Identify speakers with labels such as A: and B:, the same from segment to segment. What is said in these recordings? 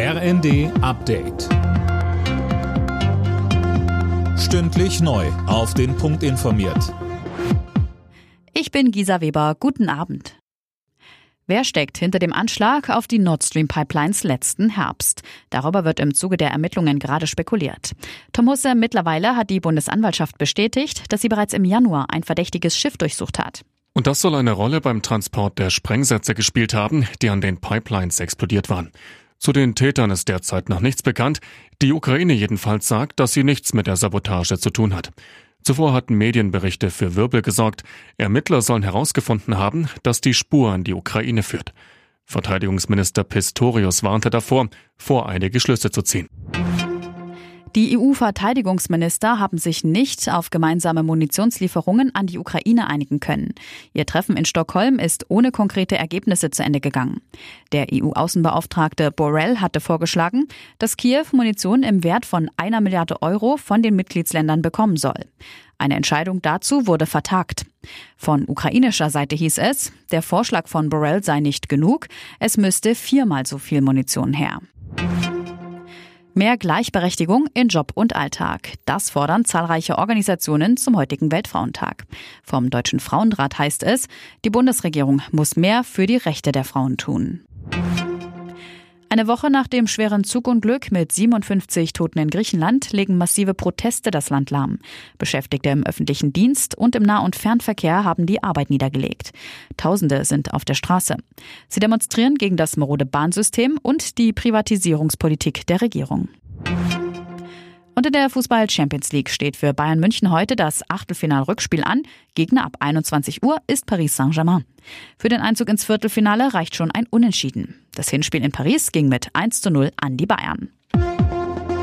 A: RND Update. Stündlich neu. Auf den Punkt informiert.
B: Ich bin Gisa Weber. Guten Abend. Wer steckt hinter dem Anschlag auf die Nord Stream Pipelines letzten Herbst? Darüber wird im Zuge der Ermittlungen gerade spekuliert. Tom Husse, mittlerweile hat die Bundesanwaltschaft bestätigt, dass sie bereits im Januar ein verdächtiges Schiff durchsucht hat.
C: Und das soll eine Rolle beim Transport der Sprengsätze gespielt haben, die an den Pipelines explodiert waren. Zu den Tätern ist derzeit noch nichts bekannt. Die Ukraine jedenfalls sagt, dass sie nichts mit der Sabotage zu tun hat. Zuvor hatten Medienberichte für Wirbel gesorgt. Ermittler sollen herausgefunden haben, dass die Spur an die Ukraine führt. Verteidigungsminister Pistorius warnte davor, voreilige Schlüsse zu ziehen.
B: Die EU-Verteidigungsminister haben sich nicht auf gemeinsame Munitionslieferungen an die Ukraine einigen können. Ihr Treffen in Stockholm ist ohne konkrete Ergebnisse zu Ende gegangen. Der EU-Außenbeauftragte Borrell hatte vorgeschlagen, dass Kiew Munition im Wert von einer Milliarde Euro von den Mitgliedsländern bekommen soll. Eine Entscheidung dazu wurde vertagt. Von ukrainischer Seite hieß es, der Vorschlag von Borrell sei nicht genug, es müsste viermal so viel Munition her. Mehr Gleichberechtigung in Job und Alltag. Das fordern zahlreiche Organisationen zum heutigen Weltfrauentag. Vom Deutschen Frauenrat heißt es, die Bundesregierung muss mehr für die Rechte der Frauen tun. Eine Woche nach dem schweren Zugunglück mit 57 Toten in Griechenland legen massive Proteste das Land lahm. Beschäftigte im öffentlichen Dienst und im Nah- und Fernverkehr haben die Arbeit niedergelegt. Tausende sind auf der Straße. Sie demonstrieren gegen das marode Bahnsystem und die Privatisierungspolitik der Regierung. Und in der Fußball Champions League steht für Bayern München heute das Achtelfinal-Rückspiel an. Gegner ab 21 Uhr ist Paris Saint-Germain. Für den Einzug ins Viertelfinale reicht schon ein Unentschieden. Das Hinspiel in Paris ging mit 1 zu 0 an die Bayern.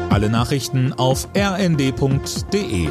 A: Alle Nachrichten auf rnd.de